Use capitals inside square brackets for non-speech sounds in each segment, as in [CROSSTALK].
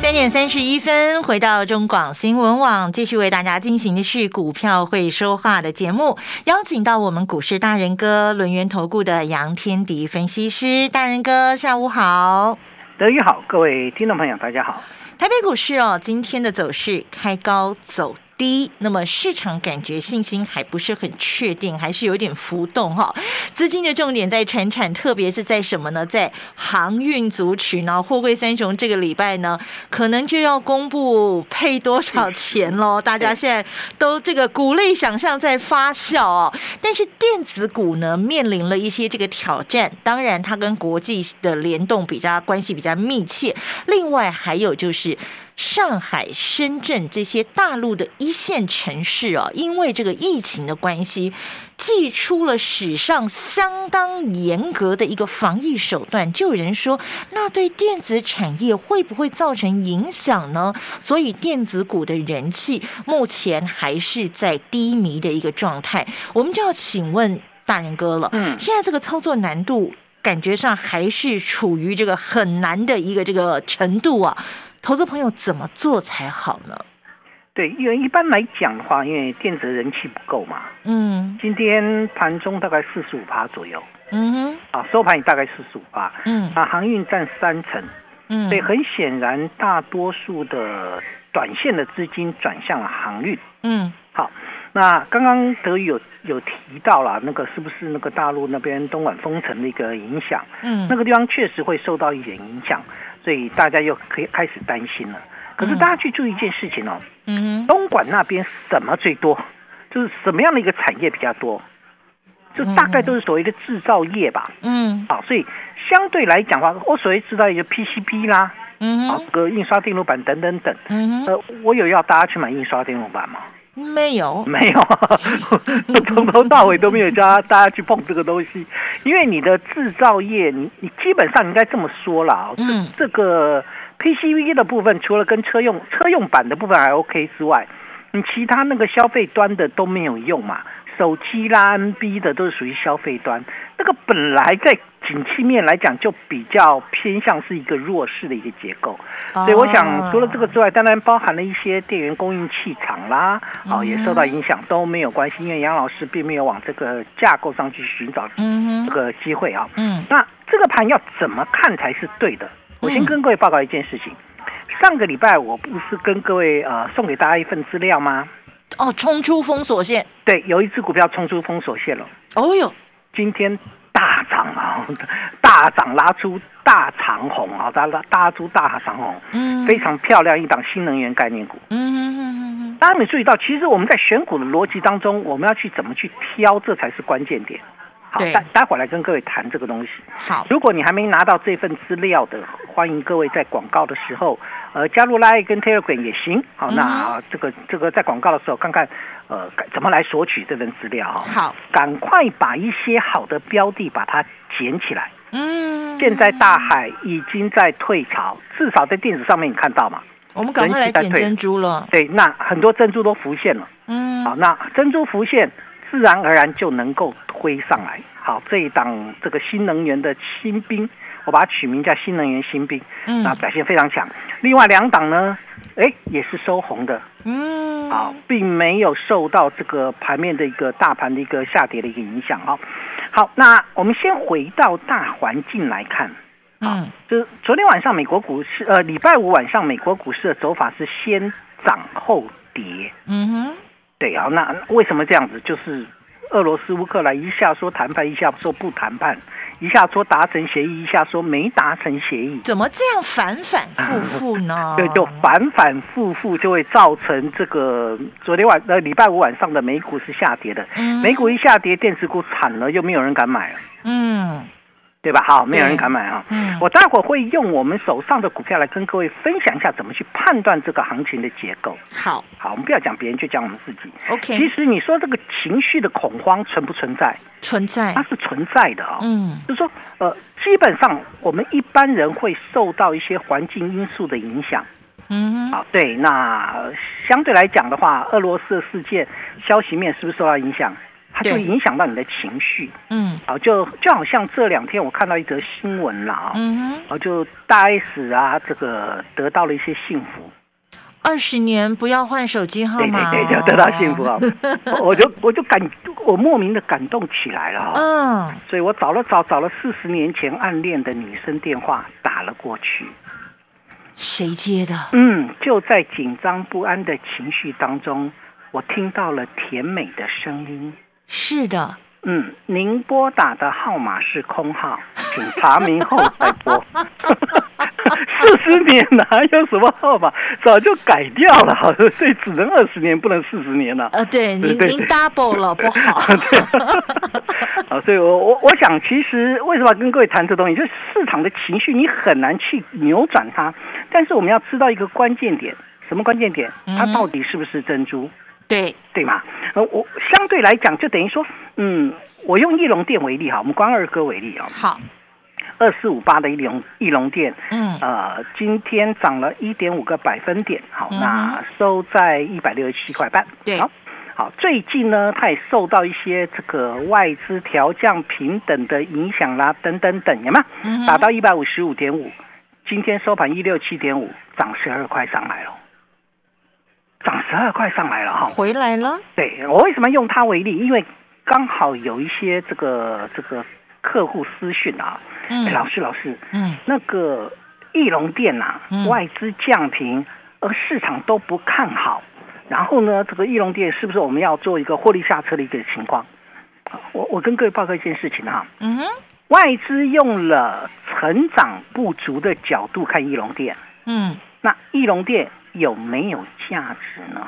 三点三十一分，回到中广新闻网，继续为大家进行的是股票会说话的节目，邀请到我们股市大人哥轮源投顾的杨天迪分析师，大人哥下午好，德宇好，各位听众朋友大家好，台北股市哦，今天的走势开高走。低，那么市场感觉信心还不是很确定，还是有点浮动哈。资金的重点在船产，特别是在什么呢？在航运族群呢？货柜三雄这个礼拜呢，可能就要公布配多少钱喽。[LAUGHS] 大家现在都这个股类想象在发酵哦。但是电子股呢，面临了一些这个挑战。当然，它跟国际的联动比较关系比较密切。另外还有就是。上海、深圳这些大陆的一线城市啊，因为这个疫情的关系，祭出了史上相当严格的一个防疫手段。就有人说，那对电子产业会不会造成影响呢？所以电子股的人气目前还是在低迷的一个状态。我们就要请问大人哥了，嗯，现在这个操作难度感觉上还是处于这个很难的一个这个程度啊。投资朋友怎么做才好呢？对，因为一般来讲的话，因为电子人气不够嘛。嗯。今天盘中大概四十五趴左右。嗯哼。啊，收盘也大概四十五趴。嗯。啊，航运占三成。嗯。所以很显然，大多数的短线的资金转向了航运。嗯。好，那刚刚德宇有有提到了那个是不是那个大陆那边东莞封城的一个影响？嗯。那个地方确实会受到一点影响。所以大家又可以开始担心了。可是大家去注意一件事情哦，嗯，东莞那边什么最多？就是什么样的一个产业比较多？就大概都是所谓的制造业吧。嗯，啊，所以相对来讲的话，我所谓制造业就 PCB 啦，嗯，啊，个印刷电路板等等等。嗯呃，我有要大家去买印刷电路板吗？没有，没有，[LAUGHS] 从头到尾都没有叫大家去碰这个东西，因为你的制造业，你你基本上应该这么说啦，嗯，这个 PCB 的部分，除了跟车用车用版的部分还 OK 之外，你其他那个消费端的都没有用嘛。手机啦、NB 的都是属于消费端，那个本来在景气面来讲就比较偏向是一个弱势的一个结构，所以我想除了这个之外，当然包含了一些电源供应器厂啦，哦也受到影响都没有关系，因为杨老师并没有往这个架构上去寻找这个机会啊。嗯，那这个盘要怎么看才是对的？我先跟各位报告一件事情，上个礼拜我不是跟各位呃送给大家一份资料吗？哦，冲出封锁线，对，有一只股票冲出封锁线了。哦哟，今天大涨啊，[LAUGHS] 大涨拉出大长虹啊，拉拉拉出大长虹，嗯，非常漂亮一档新能源概念股。嗯嗯嗯嗯，大家没注意到，其实我们在选股的逻辑当中，我们要去怎么去挑，这才是关键点。好，待待会儿来跟各位谈这个东西。好，如果你还没拿到这份资料的，欢迎各位在广告的时候，呃，加入 Line 跟 Telegram 也行。好，那这个这个在广告的时候看看，呃，怎么来索取这份资料哈。好，赶快把一些好的标的把它捡起来。嗯，现在大海已经在退潮，至少在电子上面你看到嘛？我们赶快来捡珍珠了。对，那很多珍珠都浮现了。嗯，好，那珍珠浮现。自然而然就能够推上来。好，这一档这个新能源的新兵，我把它取名叫新能源新兵，嗯，那表现非常强。另外两档呢，哎，也是收红的，嗯，好，并没有受到这个盘面的一个大盘的一个下跌的一个影响啊。好，那我们先回到大环境来看，嗯，就是昨天晚上美国股市，呃，礼拜五晚上美国股市的走法是先涨后跌，嗯哼。对啊，那为什么这样子？就是俄罗斯乌克兰一下说谈判，一下说不谈判，一下说达成协议，一下说没达成协议，怎么这样反反复复呢？[LAUGHS] 对，就反反复复就会造成这个昨天晚呃礼拜五晚上的美股是下跌的，美股一下跌，电子股惨了，又没有人敢买了。嗯。对吧？好，没有人敢买啊。嗯，我待会儿会用我们手上的股票来跟各位分享一下怎么去判断这个行情的结构。好，好，我们不要讲别人，就讲我们自己。OK，其实你说这个情绪的恐慌存不存在？存在，它是存在的啊。嗯，就是说，呃，基本上我们一般人会受到一些环境因素的影响。嗯，好，对，那相对来讲的话，俄罗斯的事件消息面是不是受到影响？它就影响到你的情绪。嗯，好，就就好像这两天我看到一则新闻了啊，嗯哼，就大 S 啊，这个得到了一些幸福。二十年不要换手机号码，对对对，就得到幸福啊！[LAUGHS] 我就我就感我莫名的感动起来了。嗯，所以我找了找找了四十年前暗恋的女生电话打了过去。谁接的？嗯，就在紧张不安的情绪当中，我听到了甜美的声音。是的，嗯，您拨打的号码是空号，请查明后再拨。[LAUGHS] 四十年哪有什么号码？早就改掉了，好像所以只能二十年，不能四十年了。呃，对，您您 double 了，[LAUGHS] 不好。啊，[LAUGHS] 所以我我我想，其实为什么要跟各位谈这东西？就是市场的情绪，你很难去扭转它。但是我们要知道一个关键点，什么关键点？它到底是不是珍珠？对对嘛？呃，我相对来讲，就等于说，嗯，我用翼龙店为例哈，我们关二哥为例啊。好。二四五八的翼龙翼龙店，嗯，呃，今天涨了一点五个百分点，好，那收在一百六十七块半。对，好，好，最近呢，它也受到一些这个外资调降平等的影响啦，等等等，有吗？打到一百五十五点五，今天收盘一六七点五，涨十二块上来了，涨十二块上来了哈，回来了。对我为什么用它为例？因为刚好有一些这个这个客户私讯啊。嗯，老师，老师，嗯，那个翼龙店呐，外资降平，而市场都不看好，然后呢，这个翼龙店是不是我们要做一个获利下车的一个情况？我我跟各位报告一件事情哈，嗯哼，外资用了成长不足的角度看翼龙店，嗯，那翼龙店有没有价值呢？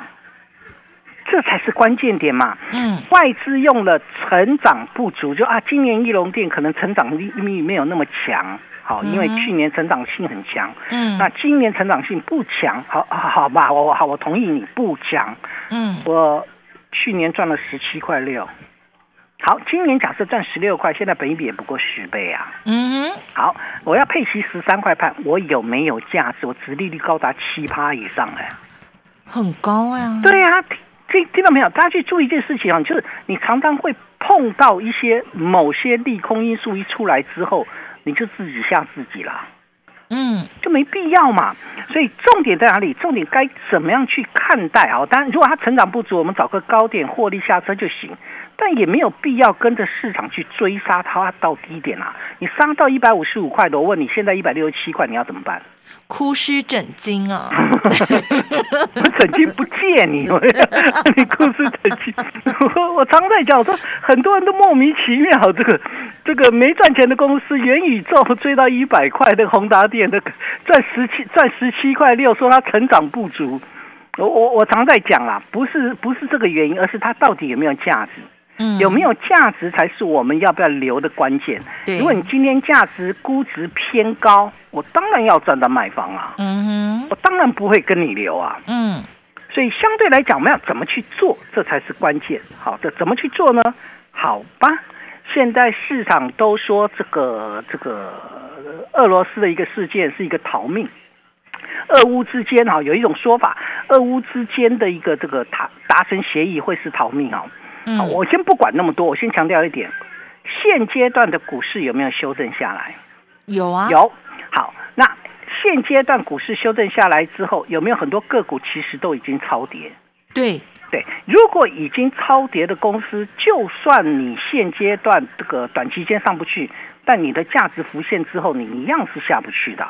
这才是关键点嘛。嗯，外资用了成长不足，就啊，今年翼龙店可能成长力没有那么强，好，因为去年成长性很强。嗯，那今年成长性不强，好，好吧，我好，我同意你不强。嗯，我去年赚了十七块六，好，今年假设赚十六块，现在本一比也不过十倍啊。嗯，好，我要配息十三块半，我有没有价值？我殖利率高达七趴以上哎，很高呀。对呀。听听到没有？大家去注意一件事情啊，就是你常常会碰到一些某些利空因素一出来之后，你就自己吓自己了，嗯，就没必要嘛。所以重点在哪里？重点该怎么样去看待啊？当然，如果它成长不足，我们找个高点获利下车就行，但也没有必要跟着市场去追杀它到低点啊。你杀到一百五十五块的，我问你现在一百六十七块，你要怎么办？哭湿枕巾啊！[LAUGHS] 我枕巾不借你，[LAUGHS] 你哭湿枕巾。我 [LAUGHS] 我常在讲说，很多人都莫名其妙，这个这个没赚钱的公司，元宇宙追到一百块，那个宏达电那个赚十七赚十七块六，说它成长不足。我我我常在讲啦，不是不是这个原因，而是它到底有没有价值？有没有价值才是我们要不要留的关键。如果你今天价值估值偏高，我当然要赚到卖方啊。嗯哼，我当然不会跟你留啊。嗯，所以相对来讲，我们要怎么去做，这才是关键。好的，怎么去做呢？好吧，现在市场都说这个这个俄罗斯的一个事件是一个逃命，俄乌之间啊有一种说法，俄乌之间的一个这个达达成协议会是逃命啊。好，我先不管那么多，我先强调一点，现阶段的股市有没有修正下来？有啊，有。好，那现阶段股市修正下来之后，有没有很多个股其实都已经超跌？对对，如果已经超跌的公司，就算你现阶段这个短期间上不去，但你的价值浮现之后，你一样是下不去的。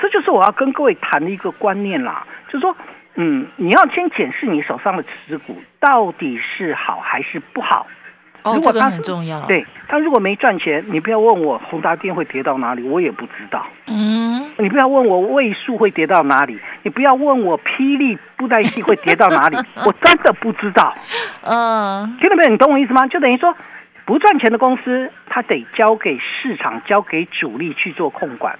这就是我要跟各位谈的一个观念啦，就是说。嗯，你要先检视你手上的持股到底是好还是不好。哦，这个很重要。对，他如果没赚钱，你不要问我宏达电会跌到哪里，我也不知道。嗯，你不要问我位数会跌到哪里，你不要问我霹雳布袋戏会跌到哪里，[LAUGHS] 我真的不知道。[LAUGHS] 嗯，听到没有？你懂我意思吗？就等于说。不赚钱的公司，它得交给市场，交给主力去做控管；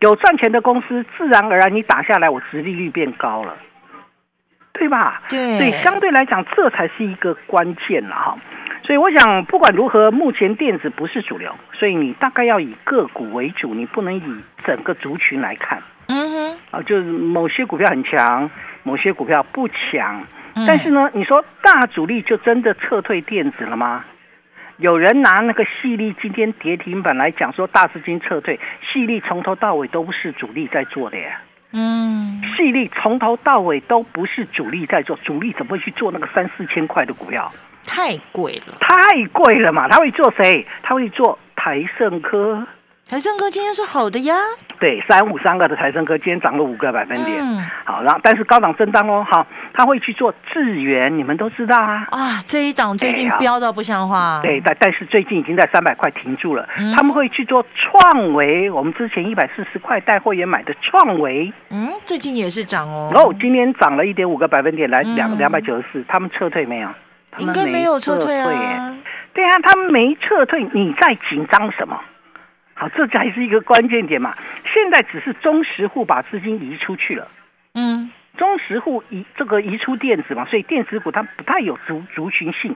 有赚钱的公司，自然而然你打下来，我殖利率变高了，对吧？对，所以相对来讲，这才是一个关键了哈。所以我想，不管如何，目前电子不是主流，所以你大概要以个股为主，你不能以整个族群来看。嗯哼，啊，就是某些股票很强，某些股票不强。但是呢，你说大主力就真的撤退电子了吗？有人拿那个细力今天跌停板来讲，说大资金撤退，细力从头到尾都不是主力在做的呀。嗯，细力从头到尾都不是主力在做，主力怎么会去做那个三四千块的股票？太贵了，太贵了嘛！他会做谁？他会做台盛科。台盛科今天是好的呀。对，三五三个的台盛科今天涨了五个百分点。嗯。好，然后但是高档震荡哦。好，他会去做智源，你们都知道啊。啊，这一档最近飙到不像话。对，但但是最近已经在三百块停住了。嗯。他们会去做创维，我们之前一百四十块带货员买的创维。嗯，最近也是涨哦。哦，今天涨了一点五个百分点，来两两百九十四。他们撤退没有？应该没有撤退啊，对啊，他们没撤退，你在紧张什么？好，这才是一个关键点嘛。现在只是中实户把资金移出去了，嗯，中实户移这个移出电子嘛，所以电子股它不太有族族群性，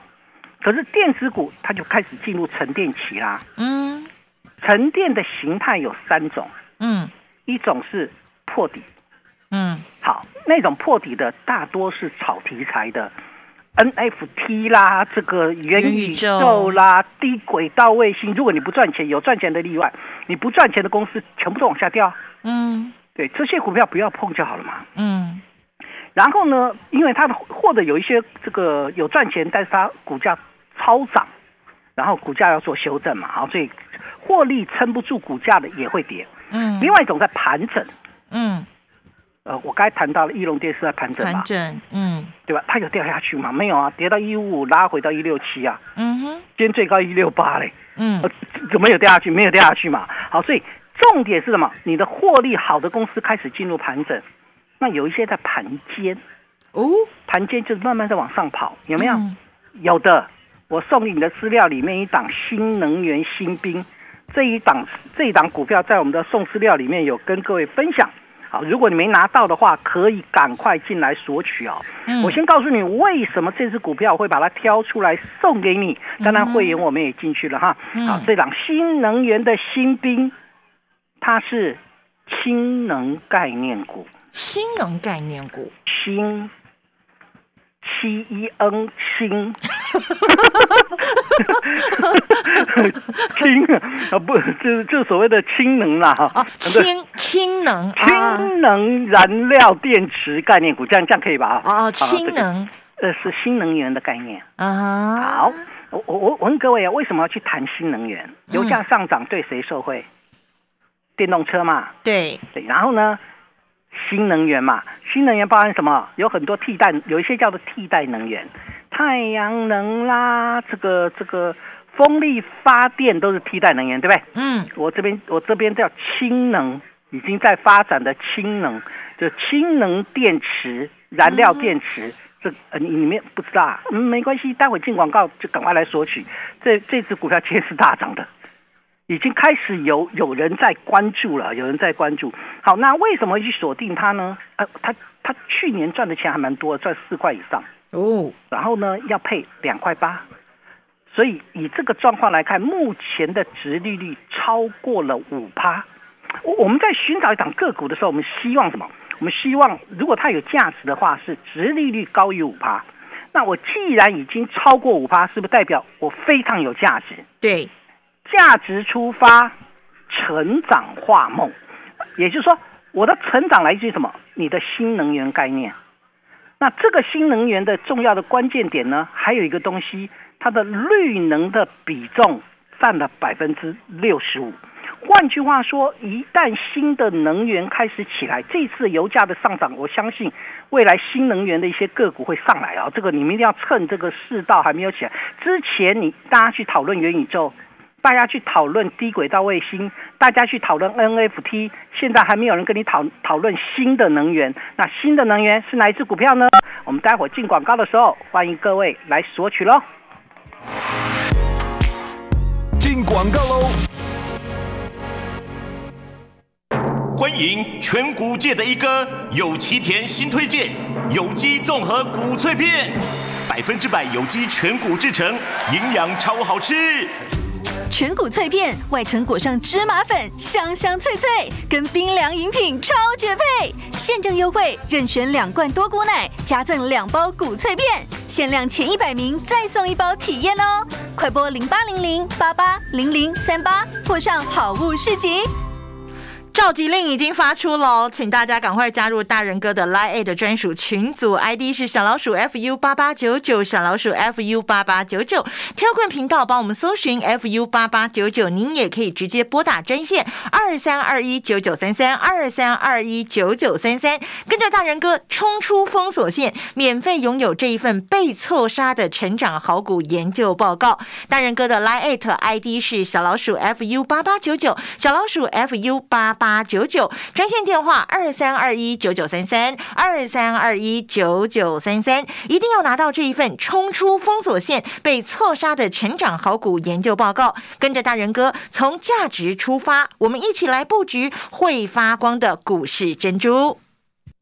可是电子股它就开始进入沉淀期啦，嗯，沉淀的形态有三种，嗯，一种是破底，嗯，好，那种破底的大多是炒题材的。NFT 啦，这个元宇宙啦，低轨道卫星，如果你不赚钱，有赚钱的例外，你不赚钱的公司全部都往下掉。嗯，对，这些股票不要碰就好了嘛。嗯，然后呢，因为它的或者有一些这个有赚钱，但是它股价超涨，然后股价要做修正嘛，好，所以获利撑不住股价的也会跌。嗯，另外一种在盘整。嗯。呃，我刚才谈到了翼龙电视在盘整嘛，盘整，嗯，对吧？它有掉下去吗？没有啊，跌到一五五，拉回到一六七啊，嗯哼，今天最高一六八嘞，嗯，怎么有掉下去？没有掉下去嘛。好，所以重点是什么？你的获利好的公司开始进入盘整，那有一些在盘间，哦，盘间就是慢慢在往上跑，有没有？有的，我送你的资料里面一档新能源新兵，这一档这一档股票在我们的送资料里面有跟各位分享。好，如果你没拿到的话，可以赶快进来索取哦。我先告诉你为什么这只股票会把它挑出来送给你。当然，会员我们也进去了哈。好，这档新能源的新兵，它是氢能概念股。新能概念股，氢。七一 N 氢，[LAUGHS] 氢啊不就是就所谓的氢能啦哈，氢氢能氢能燃料电池概念股，这样这样可以吧？啊，氢能呃是新能源的概念啊。好，我我我问各位啊，为什么要去谈新能源？油价上涨对谁受惠？电动车嘛。对对，然后呢？新能源嘛，新能源包含什么？有很多替代，有一些叫做替代能源，太阳能啦，这个这个风力发电都是替代能源，对不对？嗯，我这边我这边叫氢能，已经在发展的氢能，就氢能电池、燃料电池，这呃你里面不知道啊？嗯，没关系，待会进广告就赶快来索取。这这只股票今天是大涨的。已经开始有有人在关注了，有人在关注。好，那为什么去锁定它呢？呃，它它去年赚的钱还蛮多，赚四块以上哦。然后呢，要配两块八，所以以这个状况来看，目前的值利率超过了五趴。我我们在寻找一档个股的时候，我们希望什么？我们希望如果它有价值的话，是值利率高于五趴。那我既然已经超过五趴，是不是代表我非常有价值？对。价值出发，成长化梦，也就是说，我的成长来自于什么？你的新能源概念。那这个新能源的重要的关键点呢？还有一个东西，它的绿能的比重占了百分之六十五。换句话说，一旦新的能源开始起来，这次油价的上涨，我相信未来新能源的一些个股会上来啊。这个你们一定要趁这个世道还没有起来之前，你大家去讨论元宇宙。大家去讨论低轨道卫星，大家去讨论 NFT，现在还没有人跟你讨讨论新的能源。那新的能源是哪一只股票呢？我们待会儿进广告的时候，欢迎各位来索取喽。进广告喽！欢迎全谷界的一哥有奇田新推荐有机综合谷脆片，百分之百有机全谷制成，营养超好吃。全谷脆片外层裹上芝麻粉，香香脆脆，跟冰凉饮品超绝配。现正优惠，任选两罐多谷奶，加赠两包谷脆片，限量前一百名再送一包体验哦！快播零八零零八八零零三八，或上好物市集。召集令已经发出喽，请大家赶快加入大人哥的 Line 的专属群组，ID 是小老鼠 fu 八八九九，小老鼠 fu 八八九九，跳困频道帮我们搜寻 fu 八八九九，您也可以直接拨打专线二三二一九九三三二三二一九九三三，跟着大人哥冲出封锁线，免费拥有这一份被错杀的成长好股研究报告。大人哥的 Line ID 是小老鼠 fu 八八九九，小老鼠 fu 八八。八九九专线电话二三二一九九三三二三二一九九三三，一定要拿到这一份冲出封锁线被错杀的成长好股研究报告，跟着大人哥从价值出发，我们一起来布局会发光的股市珍珠。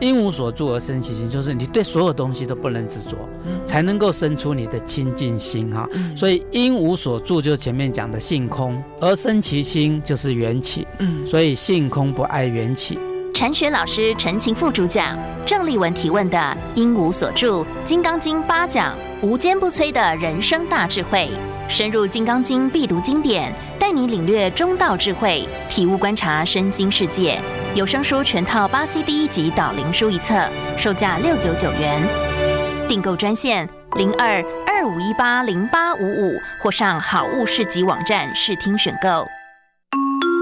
因无所住而生其心，就是你对所有东西都不能执着，才能够生出你的清净心哈。所以因无所住，就是前面讲的性空而生其心，就是缘起。嗯，所以性空不爱缘起。禅学老师陈情副主讲，郑立文提问的因无所住，《金刚经》八讲，无坚不摧的人生大智慧，深入《金刚经》必读经典，带你领略中道智慧，体悟观察身心世界。有声书全套八 CD 及导灵书一册，售价六九九元。订购专线零二二五一八零八五五，或上好物市集网站试听选购。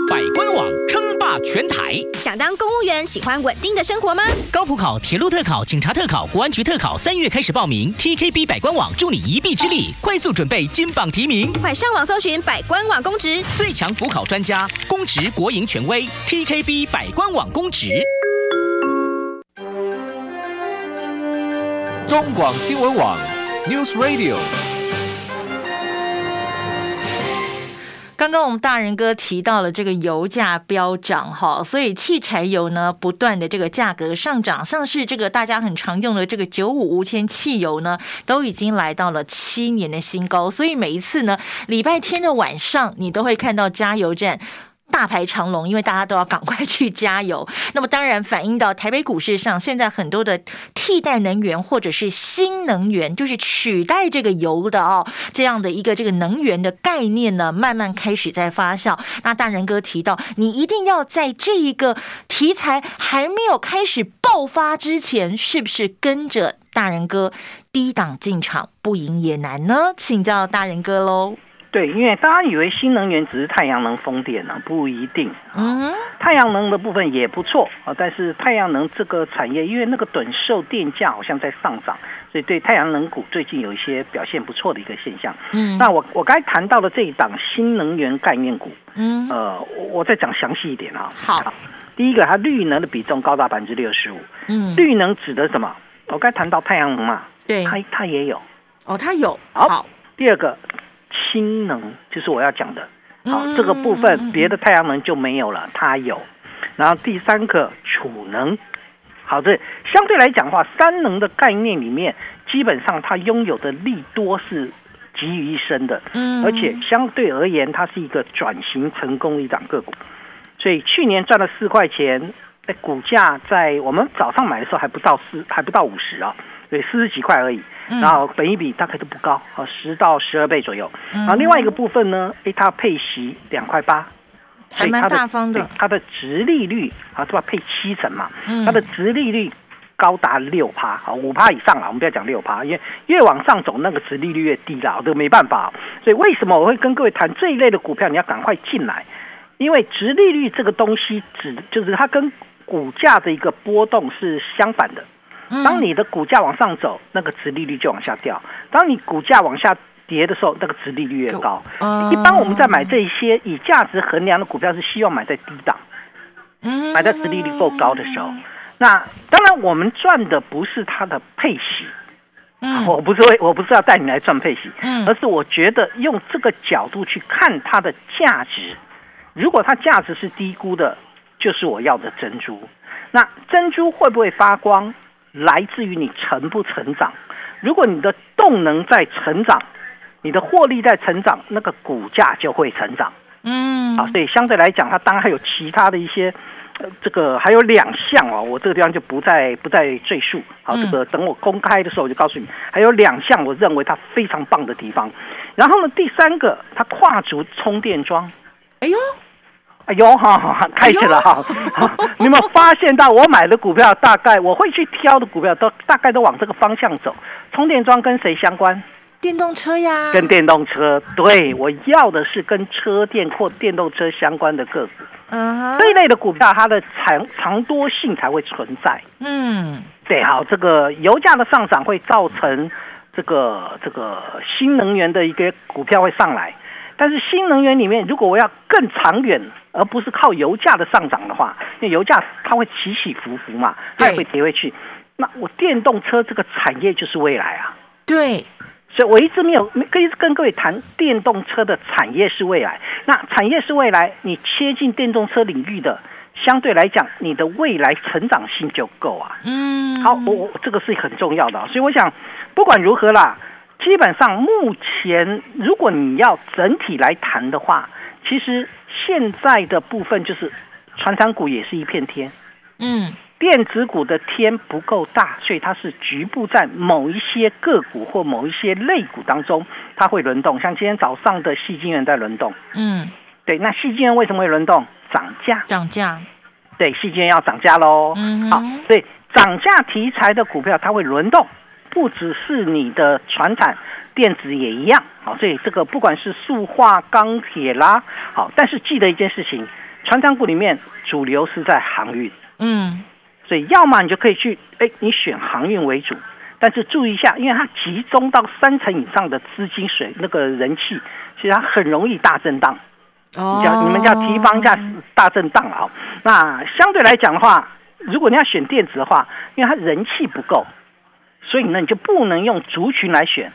百官网称霸全台，想当公务员，喜欢稳定的生活吗？高普考、铁路特考、警察特考、国安局特考，三月开始报名。TKB 百官网助你一臂之力，快速准备金榜题名。快上网搜寻百官网公职，最强辅考专家，公职国营权威。TKB 百官网公职。中广新闻网，News Radio。刚刚我们大人哥提到了这个油价飙涨哈，所以汽柴油呢不断的这个价格上涨，像是这个大家很常用的这个九五无铅汽油呢，都已经来到了七年的新高，所以每一次呢礼拜天的晚上，你都会看到加油站。大排长龙，因为大家都要赶快去加油。[LAUGHS] 那么当然反映到台北股市上，现在很多的替代能源或者是新能源，就是取代这个油的哦，这样的一个这个能源的概念呢，慢慢开始在发酵。那大人哥提到，你一定要在这一个题材还没有开始爆发之前，是不是跟着大人哥低档进场，不赢也难呢？请教大人哥喽。对，因为大家以为新能源只是太阳能、风电呢，不一定。嗯，太阳能的部分也不错啊，但是太阳能这个产业，因为那个短售电价好像在上涨，所以对太阳能股最近有一些表现不错的一个现象。嗯，那我我刚才谈到的这一档新能源概念股，嗯，呃，我再讲详细一点啊。好，第一个，它绿能的比重高达百分之六十五。嗯，绿能指的什么？我刚才谈到太阳能嘛，对，它它也有。哦，它有。好，第二个。氢能就是我要讲的，好，这个部分别的太阳能就没有了，它有。然后第三个储能，好，的相对来讲的话，三能的概念里面，基本上它拥有的利多是集于一身的，嗯，而且相对而言，它是一个转型成功的一档个股，所以去年赚了四块钱，哎，股价在我们早上买的时候还不到四，还不到五十啊。对，四十几块而已，然后本一比大概都不高，啊，十到十二倍左右。然后另外一个部分呢，哎，它配息两块八，还蛮大方的。它的值利率啊，是吧？配七成嘛，它的值利率高达六趴，好五趴以上了。我们不要讲六趴，因为越往上走，那个值利率越低了，这个没办法。所以为什么我会跟各位谈这一类的股票，你要赶快进来，因为值利率这个东西，指就是它跟股价的一个波动是相反的。当你的股价往上走，那个值利率就往下掉；当你股价往下跌的时候，那个值利率越高。一般我们在买这些以价值衡量的股票，是希望买在低档。买在值利率够高的时候，那当然我们赚的不是它的配息，嗯，我不是为我不是要带你来赚配息，嗯，而是我觉得用这个角度去看它的价值，如果它价值是低估的，就是我要的珍珠。那珍珠会不会发光，来自于你成不成长。如果你的动能在成长，你的获利在成长，那个股价就会成长。嗯，啊，所以相对来讲，它当然还有其他的一些，呃，这个还有两项哦，我这个地方就不再不再赘述。好，这个等我公开的时候，我就告诉你，还有两项我认为它非常棒的地方。然后呢，第三个，它跨足充电桩。哎呦，哎呦，哈，开始了哈。[LAUGHS] 你有没有发现到我买的股票，大概我会去挑的股票，都大概都往这个方向走。充电桩跟谁相关？电动车呀，跟电动车，对我要的是跟车电或电动车相关的个股。嗯，这一类的股票，它的长长多性才会存在。嗯，对，好，这个油价的上涨会造成这个这个新能源的一个股票会上来，但是新能源里面，如果我要更长远，而不是靠油价的上涨的话，因为油价它会起起伏伏嘛，它也会跌回去。那我电动车这个产业就是未来啊。对。所以我一直没有跟跟各位谈电动车的产业是未来。那产业是未来，你切进电动车领域的，相对来讲，你的未来成长性就够啊。嗯，好，我我这个是很重要的。所以我想，不管如何啦，基本上目前如果你要整体来谈的话，其实现在的部分就是船厂股也是一片天。嗯。电子股的天不够大，所以它是局部在某一些个股或某一些类股当中，它会轮动。像今天早上的细晶元在轮动，嗯，对。那细晶元为什么会轮动？涨价，涨价，对，细晶元要涨价喽。嗯，好，所以涨价题材的股票它会轮动，不只是你的船产电子也一样。好，所以这个不管是塑化、钢铁啦，好，但是记得一件事情，船长股里面主流是在航运，嗯。所以，要么你就可以去，哎，你选航运为主，但是注意一下，因为它集中到三成以上的资金水那个人气，其实它很容易大震荡。哦，叫你们叫提防一下大震荡啊。那相对来讲的话，如果你要选电子的话，因为它人气不够，所以呢，你就不能用族群来选，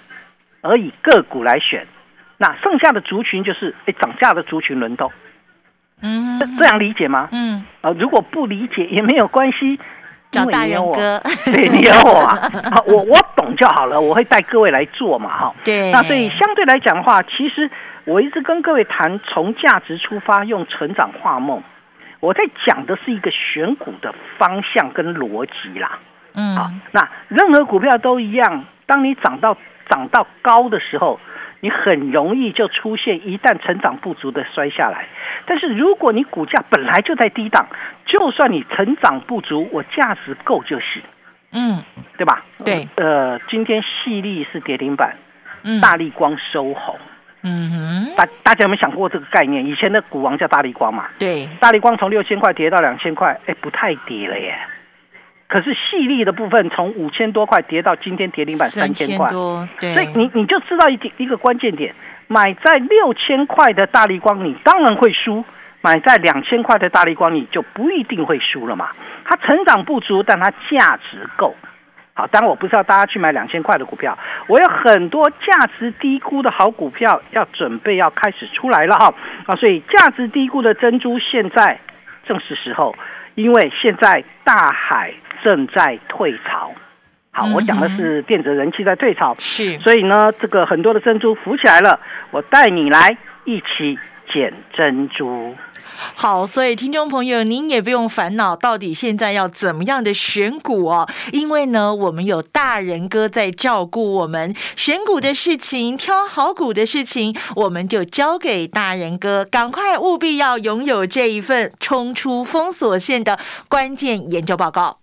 而以个股来选。那剩下的族群就是，哎，涨价的族群轮动。嗯，这样理解吗？嗯，啊，如果不理解也没有关系，找大人哥，对，你有我，[LAUGHS] 啊，我我懂就好了，我会带各位来做嘛，哈。对，那所以相对来讲的话，其实我一直跟各位谈从价值出发，用成长画梦，我在讲的是一个选股的方向跟逻辑啦。嗯，好，那任何股票都一样，当你涨到涨到高的时候。你很容易就出现一旦成长不足的摔下来，但是如果你股价本来就在低档，就算你成长不足，我价值够就行，嗯，对吧？对，呃，今天细粒是跌停板，嗯大力光收红，嗯哼，大大家有没有想过这个概念？以前的股王叫大力光嘛，对，大力光从六千块跌到两千块，哎，不太跌了耶。可是细粒的部分从五千多块跌到今天跌停板三千块，所以你你就知道一点一个关键点，买在六千块的大力光，你当然会输；买在两千块的大力光，你就不一定会输了嘛。它成长不足，但它价值够。好，当然我不知道大家去买两千块的股票，我有很多价值低估的好股票要准备要开始出来了哈啊！所以价值低估的珍珠现在正是时候，因为现在大海。正在退潮，好，我讲的是电子人气在退潮，是，所以呢，这个很多的珍珠浮起来了，我带你来一起捡珍珠。好，所以听众朋友，您也不用烦恼，到底现在要怎么样的选股哦？因为呢，我们有大人哥在照顾我们，选股的事情、挑好股的事情，我们就交给大人哥，赶快务必要拥有这一份冲出封锁线的关键研究报告。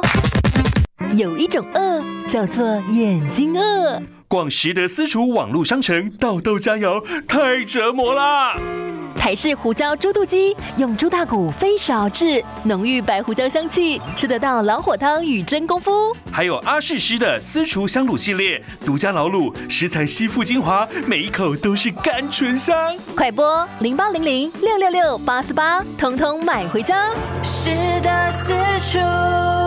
有一种饿叫做眼睛饿。逛实德私厨网络商城，豆豆佳肴太折磨啦！台式胡椒猪肚鸡，用猪大骨非少熬制，浓郁白胡椒香气，吃得到老火汤与真功夫。还有阿氏师的私厨香卤系列，独家老卤，食材吸附精华，每一口都是甘醇香。快播零八零零六六六八四八，通通买回家。是的私厨。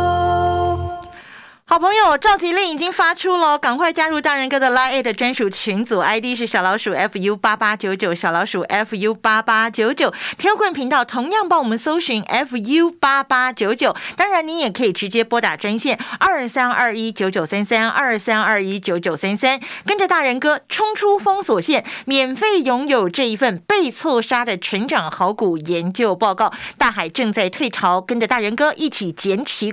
好朋友召集令已经发出了，赶快加入大人哥的 Line 的专属群组，ID 是小老鼠 fu 八八九九，小老鼠 fu 八八九九。天棍频道同样帮我们搜寻 fu 八八九九。当然，你也可以直接拨打专线二三二一九九三三二三二一九九三三，跟着大人哥冲出封锁线，免费拥有这一份被错杀的成长好股研究报告。大海正在退潮，跟着大人哥一起捡起